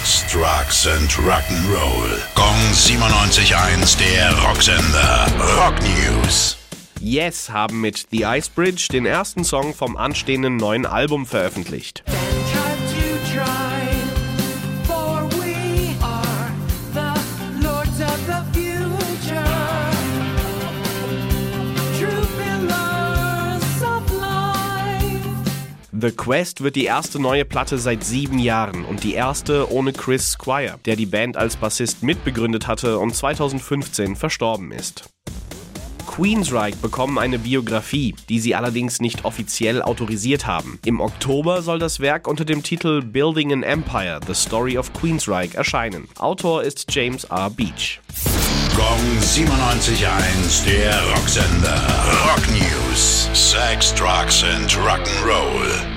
Sex, Drugs and Rock'n'Roll. Gong 97.1, der Rocksender. Rock News. Yes haben mit The Ice Bridge den ersten Song vom anstehenden neuen Album veröffentlicht. The Quest wird die erste neue Platte seit sieben Jahren und die erste ohne Chris Squire, der die Band als Bassist mitbegründet hatte und 2015 verstorben ist. Queensryche bekommen eine Biografie, die sie allerdings nicht offiziell autorisiert haben. Im Oktober soll das Werk unter dem Titel Building an Empire: The Story of Queensryche erscheinen. Autor ist James R. Beach. Gong 97.1, der Rocksender. Rock News. Sex, Drugs and Rock'n'Roll.